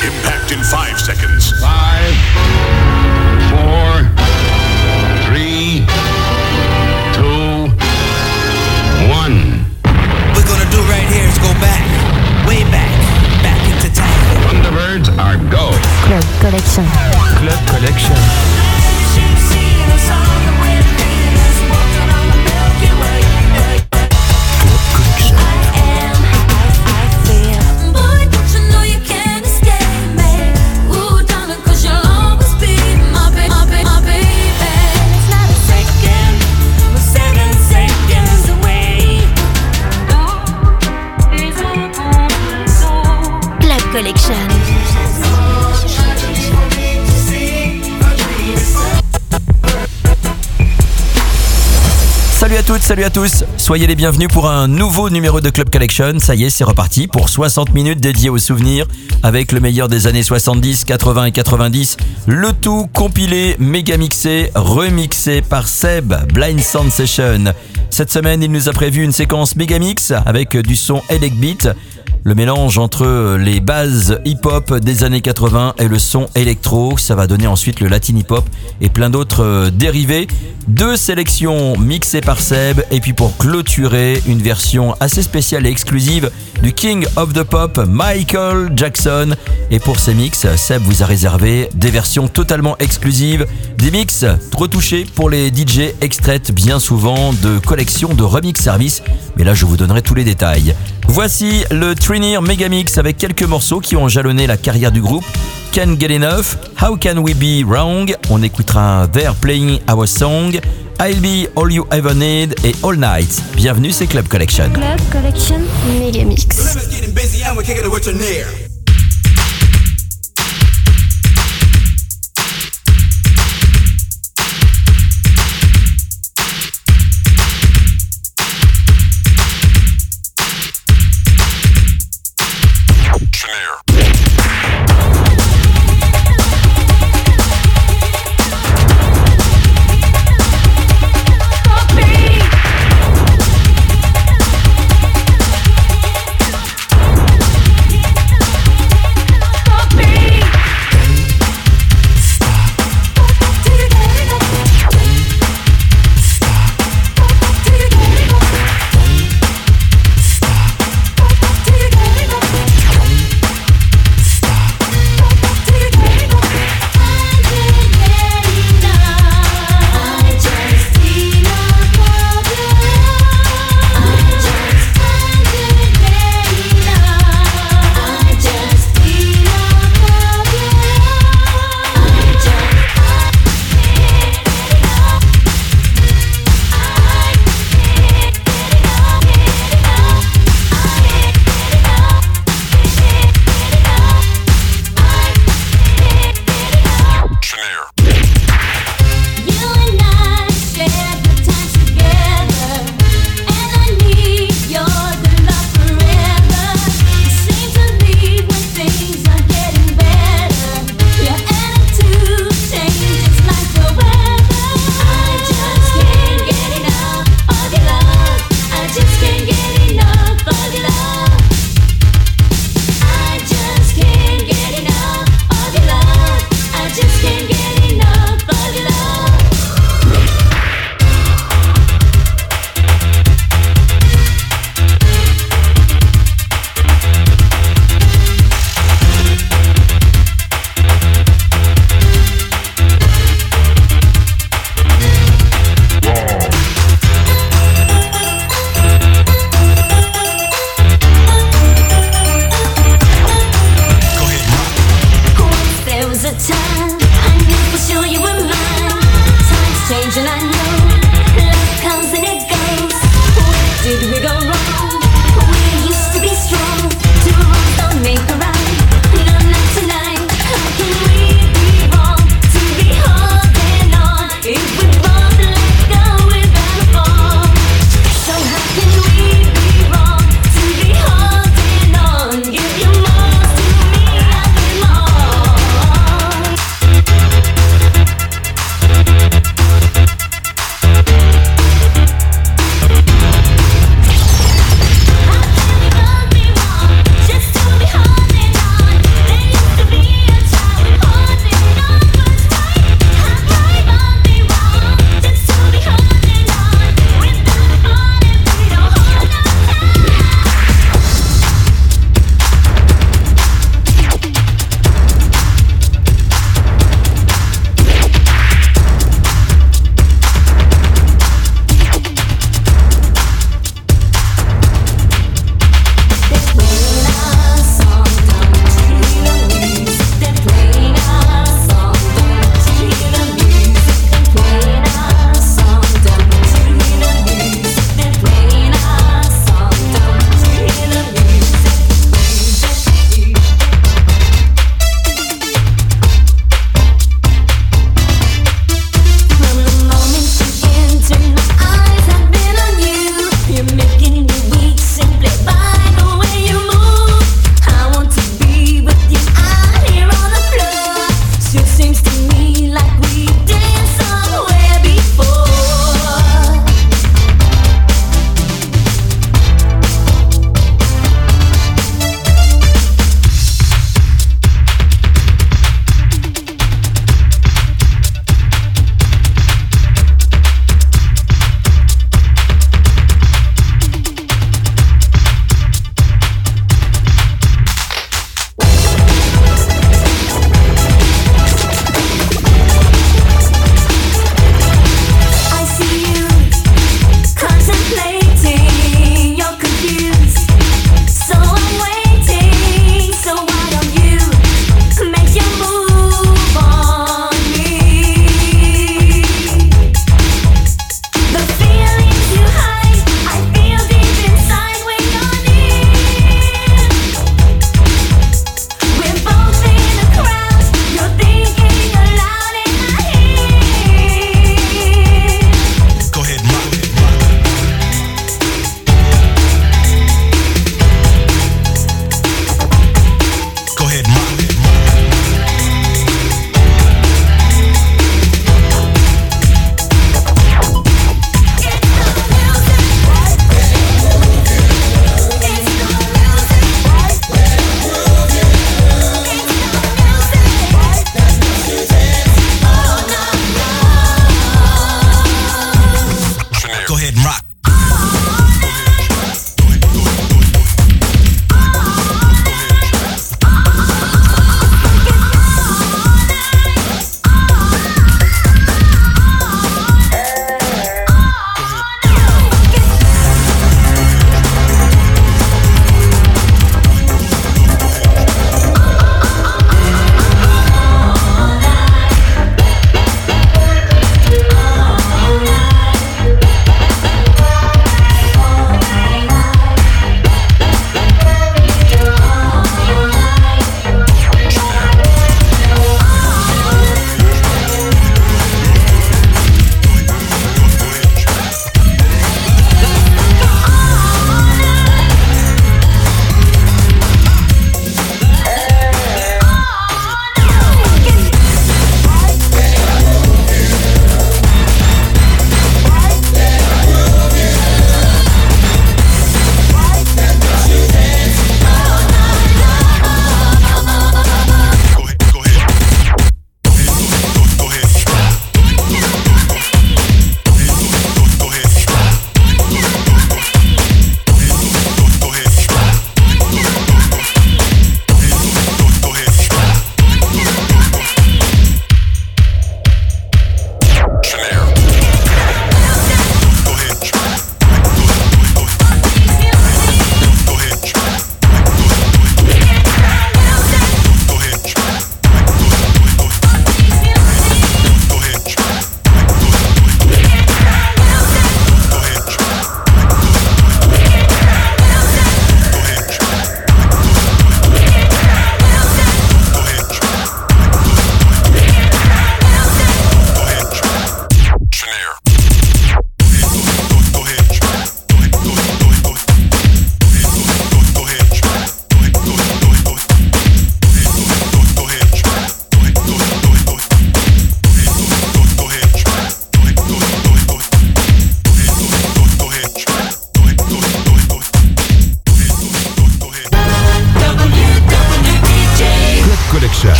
Impact in five seconds. Five, four, three, two, one. we're gonna do right here is go back, way back, back into time. Thunderbirds are go. Club Collection. Club Collection. Toutes, salut à tous. Soyez les bienvenus pour un nouveau numéro de Club Collection. Ça y est, c'est reparti pour 60 minutes dédiées aux souvenirs avec le meilleur des années 70, 80 et 90. Le tout compilé, méga mixé, remixé par Seb, Blind Sound Session. Cette semaine, il nous a prévu une séquence méga mix avec du son Elec Beat. Le mélange entre les bases hip-hop des années 80 et le son électro, ça va donner ensuite le latin hip-hop et plein d'autres euh, dérivés. Deux sélections mixées par Seb et puis pour clôturer une version assez spéciale et exclusive du King of the Pop, Michael Jackson. Et pour ces mix, Seb vous a réservé des versions totalement exclusives, des mix retouchés pour les DJ extraites bien souvent de collections de remix service. Mais là, je vous donnerai tous les détails. Voici le Trinir Megamix avec quelques morceaux qui ont jalonné la carrière du groupe. Can't Get Enough, How Can We Be Wrong, on écoutera They're Playing Our Song, I'll Be All You Ever Need et All Night. Bienvenue, c'est Club Collection. Club Collection. Megamix.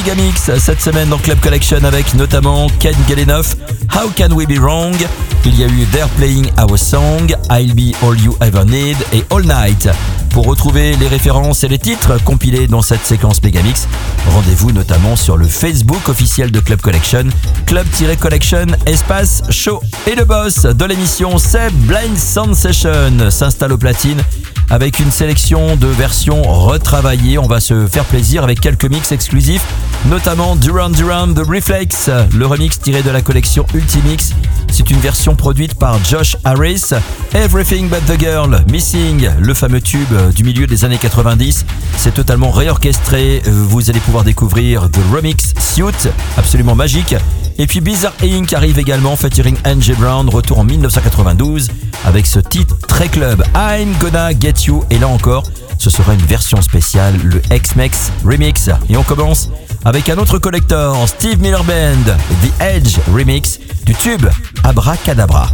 Megamix cette semaine dans Club Collection avec notamment Ken Galenoff, How Can We Be Wrong? Il y a eu They're Playing Our Song, I'll Be All You Ever Need et All Night. Pour retrouver les références et les titres compilés dans cette séquence Megamix, rendez-vous notamment sur le Facebook officiel de Club Collection, Club-Collection Espace Show. Et le boss de l'émission, c'est Blind Sound Session, s'installe au platine avec une sélection de versions retravaillées. On va se faire plaisir avec quelques mix exclusifs, notamment Duran Duran The Reflex, le remix tiré de la collection Ultimix. C'est une version produite par Josh Harris. Everything But The Girl, Missing, le fameux tube du milieu des années 90. C'est totalement réorchestré. Vous allez pouvoir découvrir The Remix Suit, absolument magique. Et puis Bizarre Inc. arrive également, featuring Angie Brown, retour en 1992 avec ce titre très club, I'm Gonna Get You. Et là encore, ce sera une version spéciale, le X-Mex Remix. Et on commence avec un autre collector, Steve Miller Band, The Edge Remix du tube Abracadabra.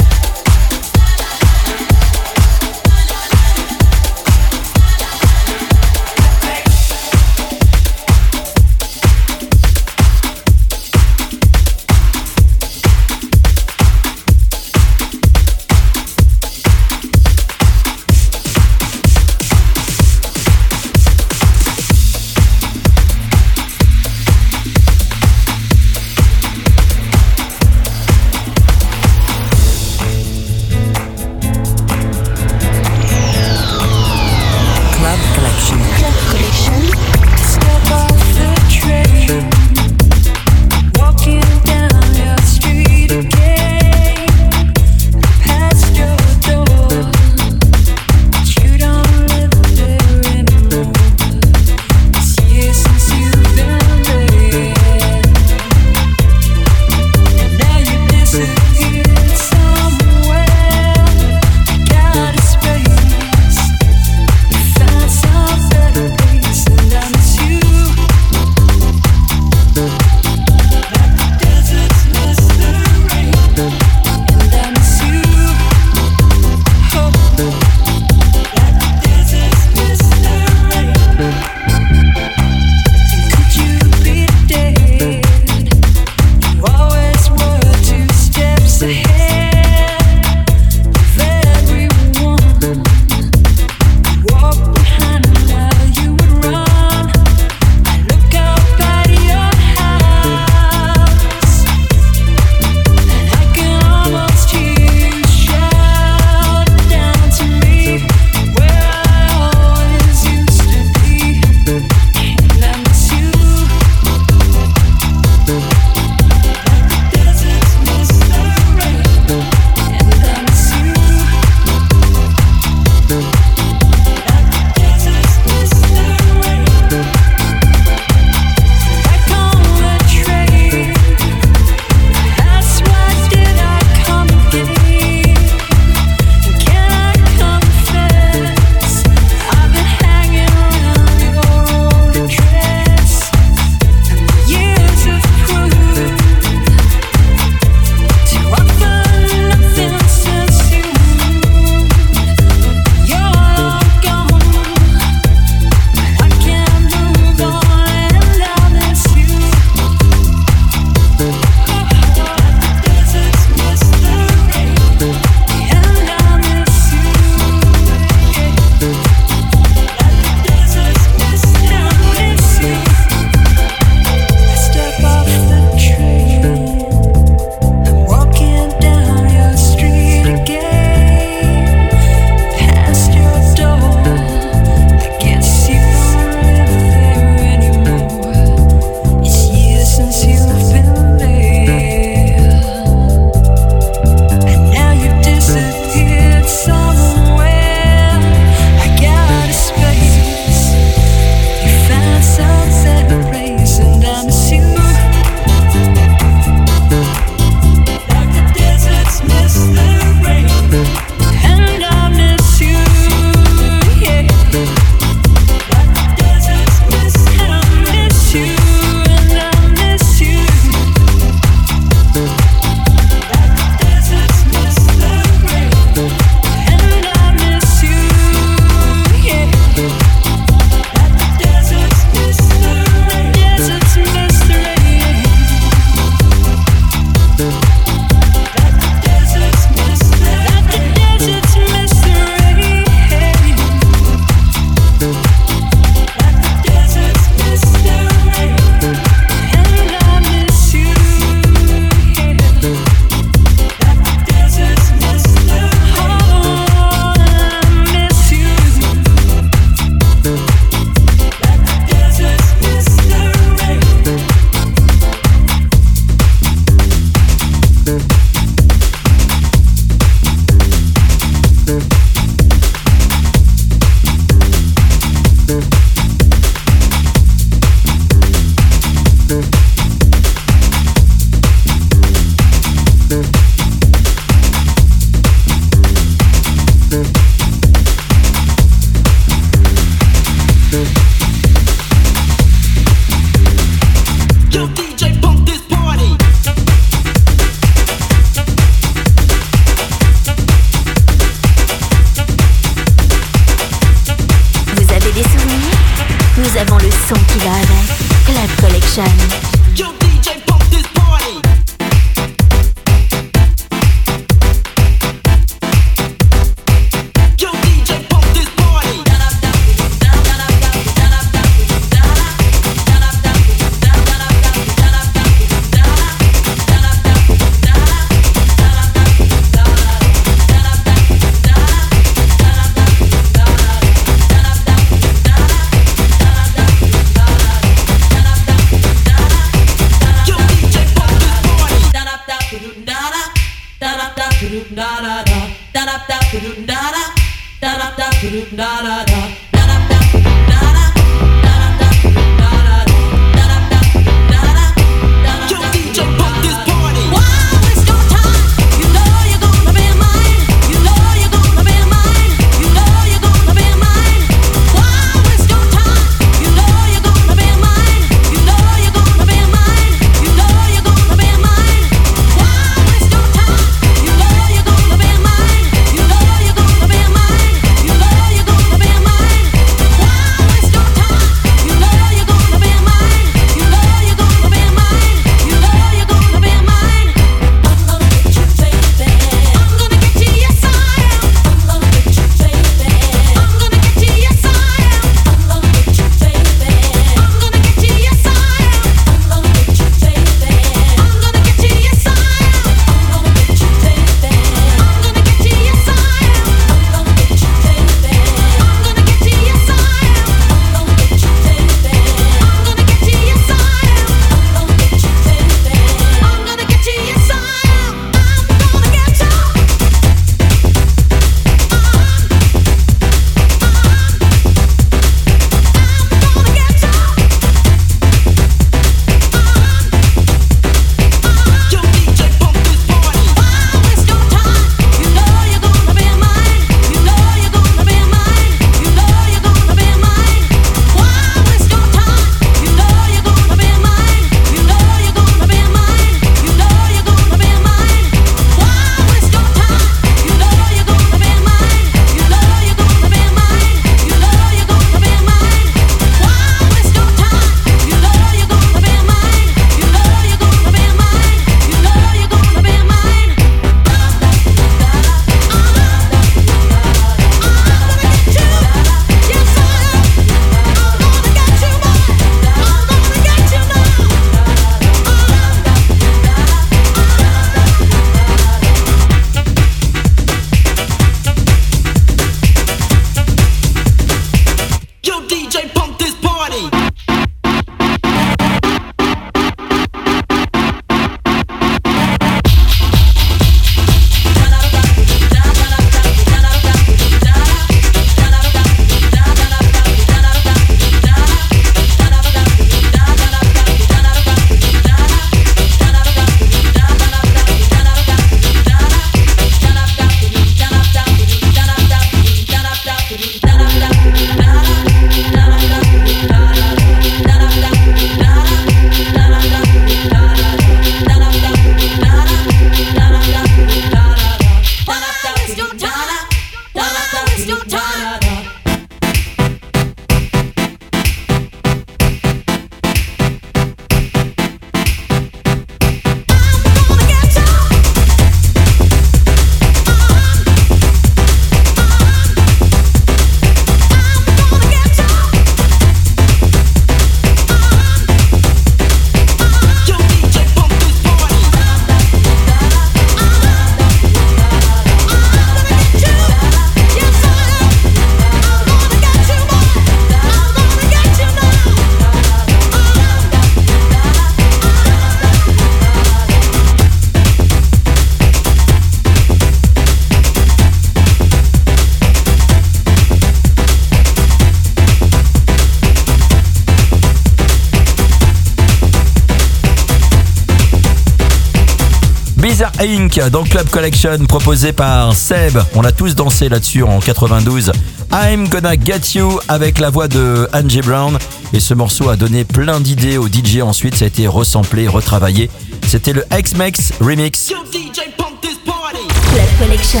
Inc. dans Club Collection proposé par Seb. On a tous dansé là-dessus en 92. I'm Gonna Get You avec la voix de Angie Brown. Et ce morceau a donné plein d'idées au DJ. Ensuite, ça a été resamplé, retravaillé. C'était le X-Mex Remix. Yo, DJ, pump this party. Club Collection.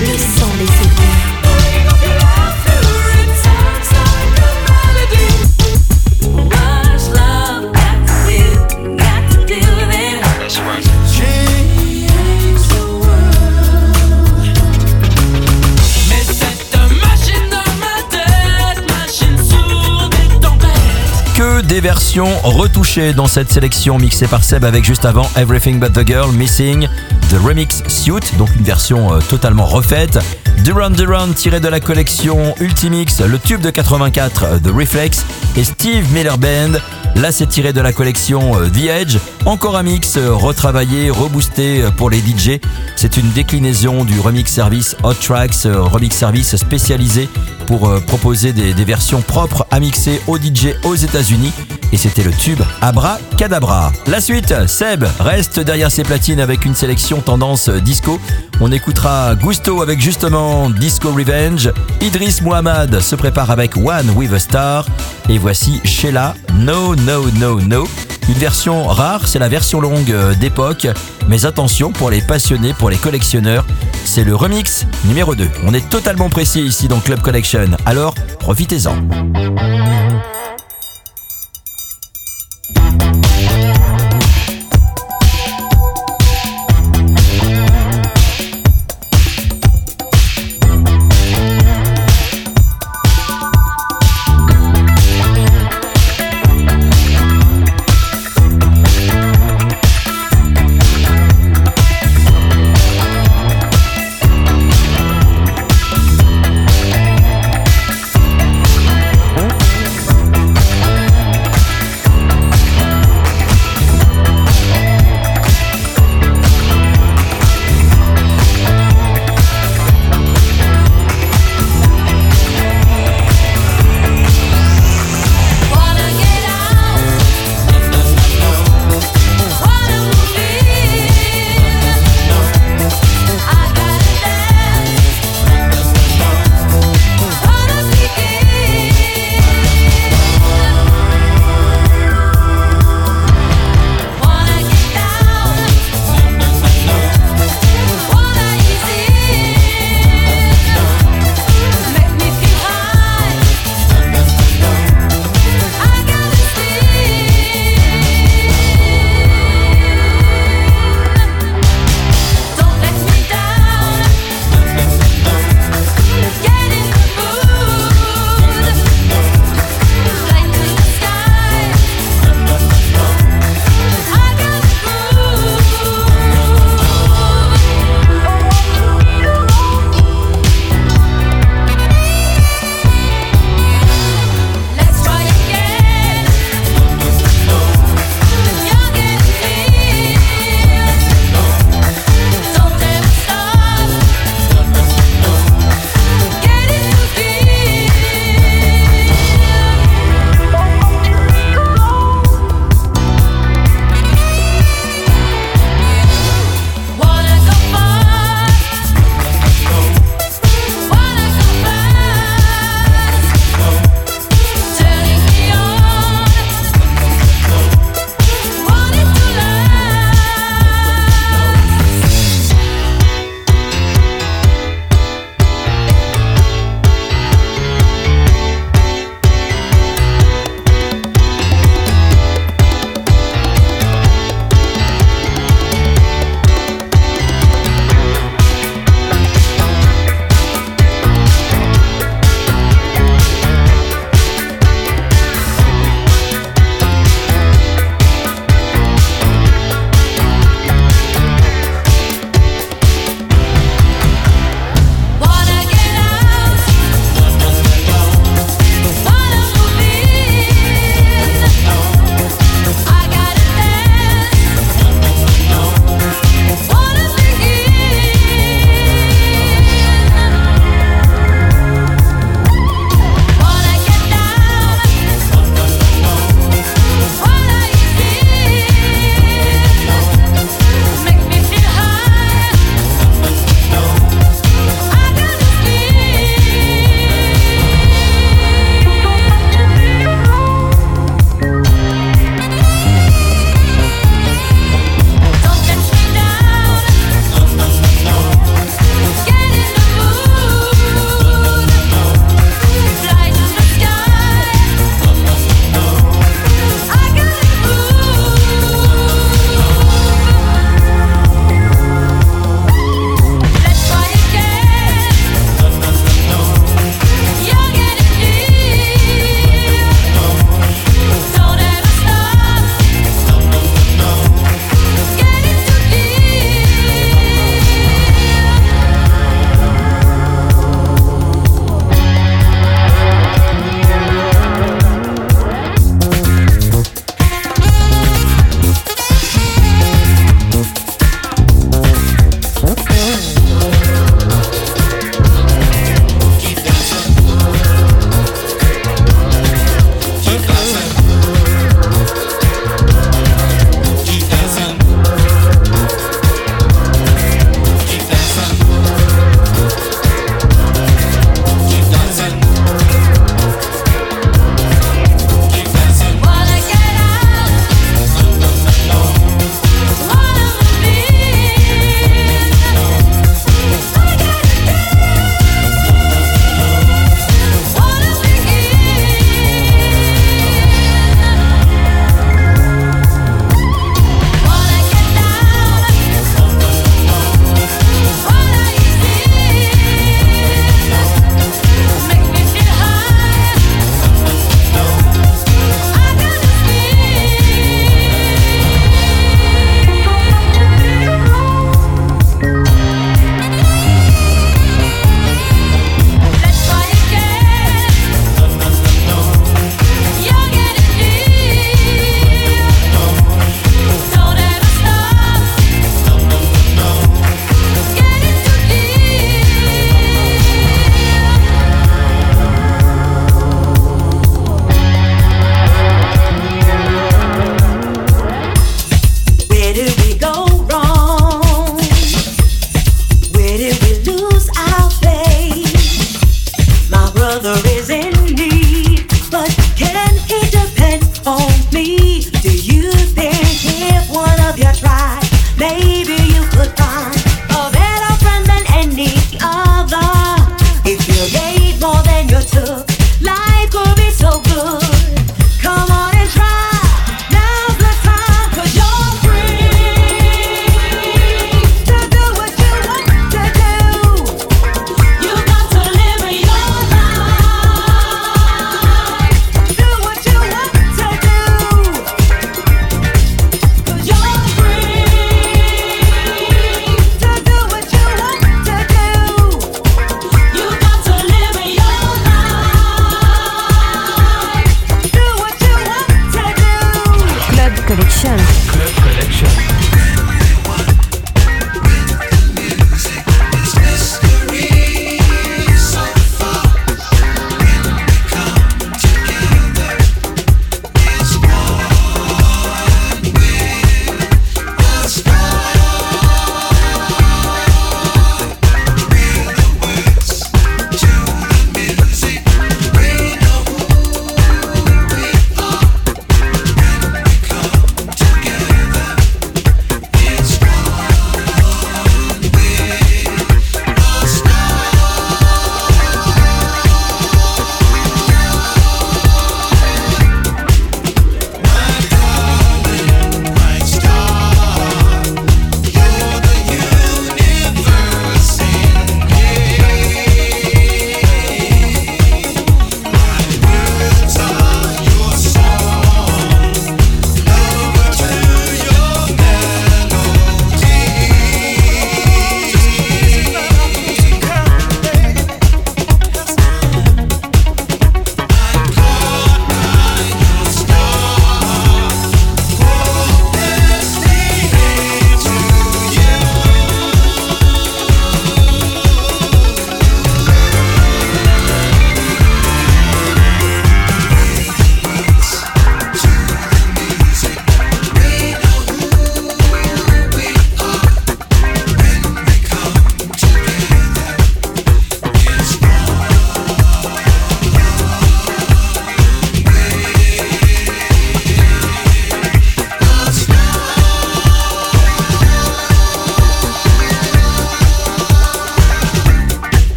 Le son des des versions retouchées dans cette sélection mixée par Seb avec juste avant Everything But The Girl Missing, The Remix Suit, donc une version euh, totalement refaite. Duran Duran tiré de la collection Ultimix, le tube de 84 euh, The Reflex et Steve Miller Band. Là, c'est tiré de la collection euh, The Edge. Encore un mix euh, retravaillé, reboosté euh, pour les DJ. C'est une déclinaison du remix service Hot Tracks, remix service spécialisé pour proposer des, versions propres à mixer aux DJ aux États-Unis. Et c'était le tube Abra Cadabra. La suite, Seb reste derrière ses platines avec une sélection tendance disco. On écoutera Gusto avec justement Disco Revenge. Idris Muhammad se prépare avec One with a Star. Et voici Sheila No No No No. Une version rare, c'est la version longue d'époque. Mais attention pour les passionnés, pour les collectionneurs, c'est le remix numéro 2. On est totalement précis ici dans Club Collection. Alors, profitez-en.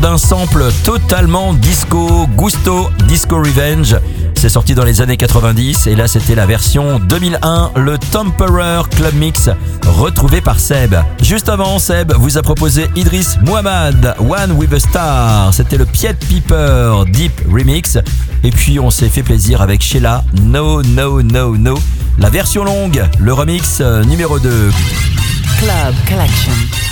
D'un sample totalement disco, Gusto Disco Revenge. C'est sorti dans les années 90 et là c'était la version 2001, le Temperer Club Mix, retrouvé par Seb. Juste avant, Seb vous a proposé Idris Muhammad, One with a Star. C'était le Piet Piper Deep Remix. Et puis on s'est fait plaisir avec Sheila, No No No No. La version longue, le remix euh, numéro 2. Club Collection.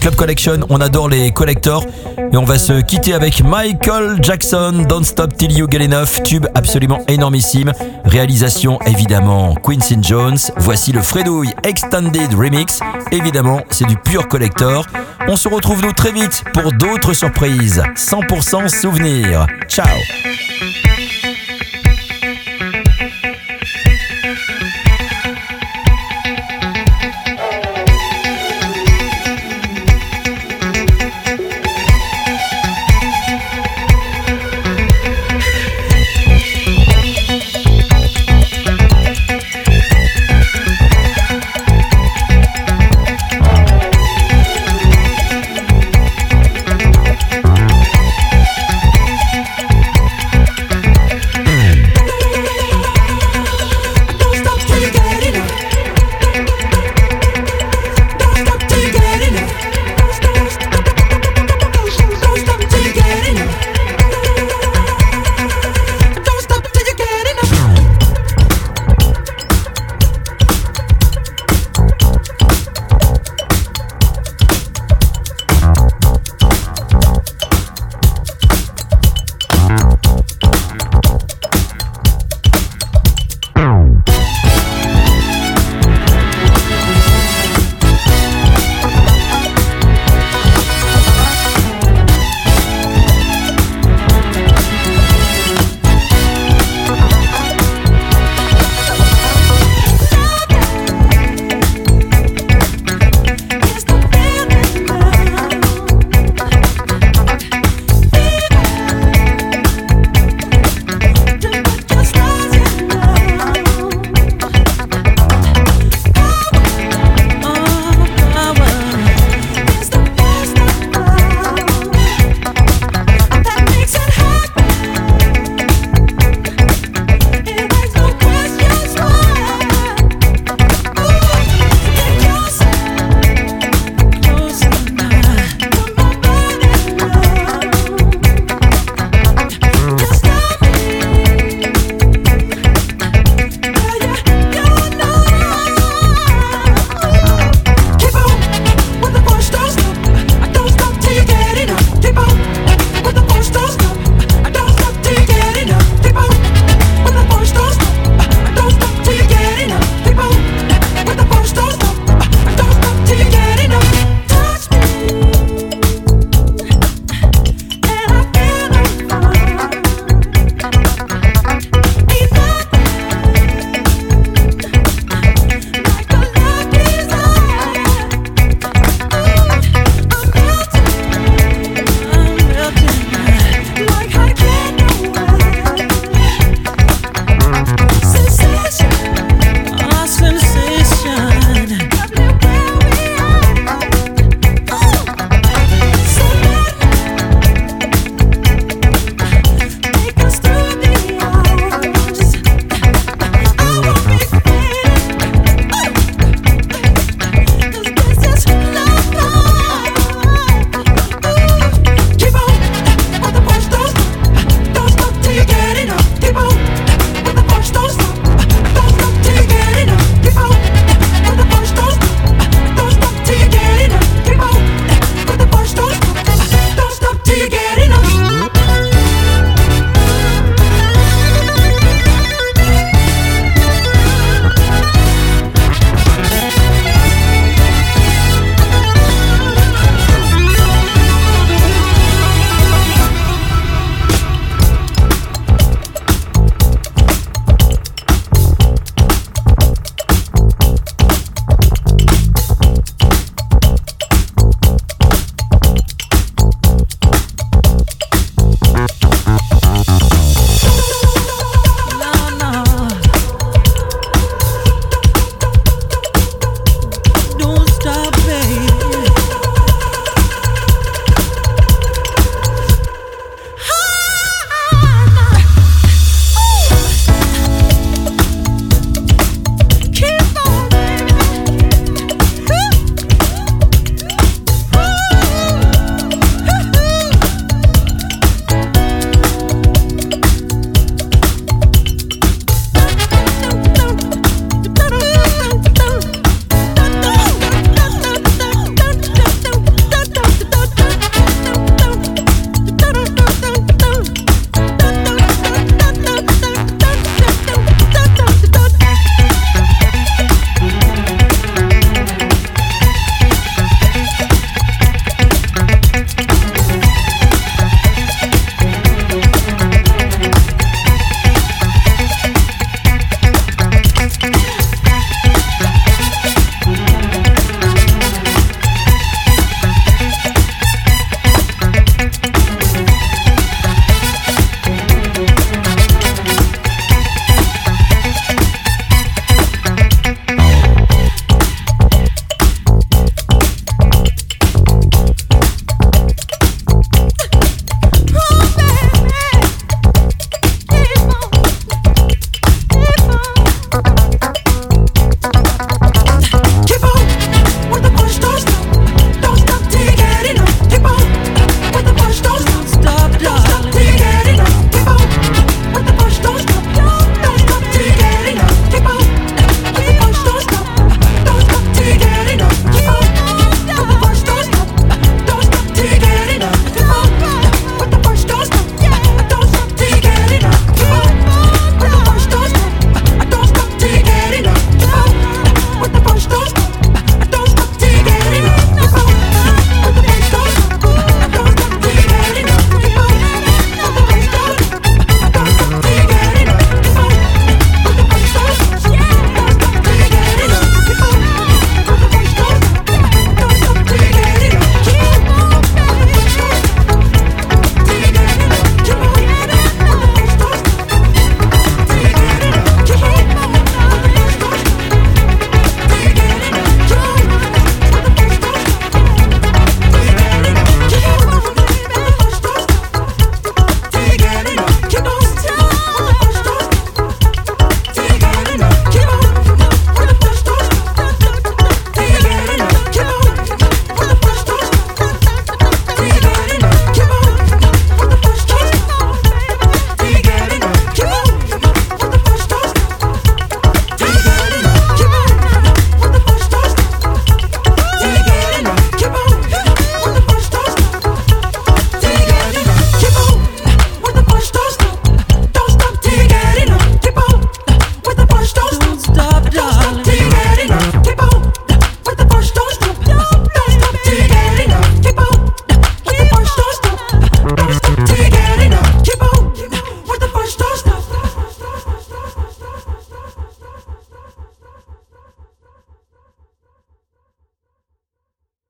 Club Collection, on adore les collectors. Et on va se quitter avec Michael Jackson, Don't Stop Till You Get Enough, tube absolument énormissime, réalisation évidemment Quincy Jones, voici le Fredouille Extended Remix, évidemment c'est du pur collector. On se retrouve nous très vite pour d'autres surprises, 100% souvenirs. Ciao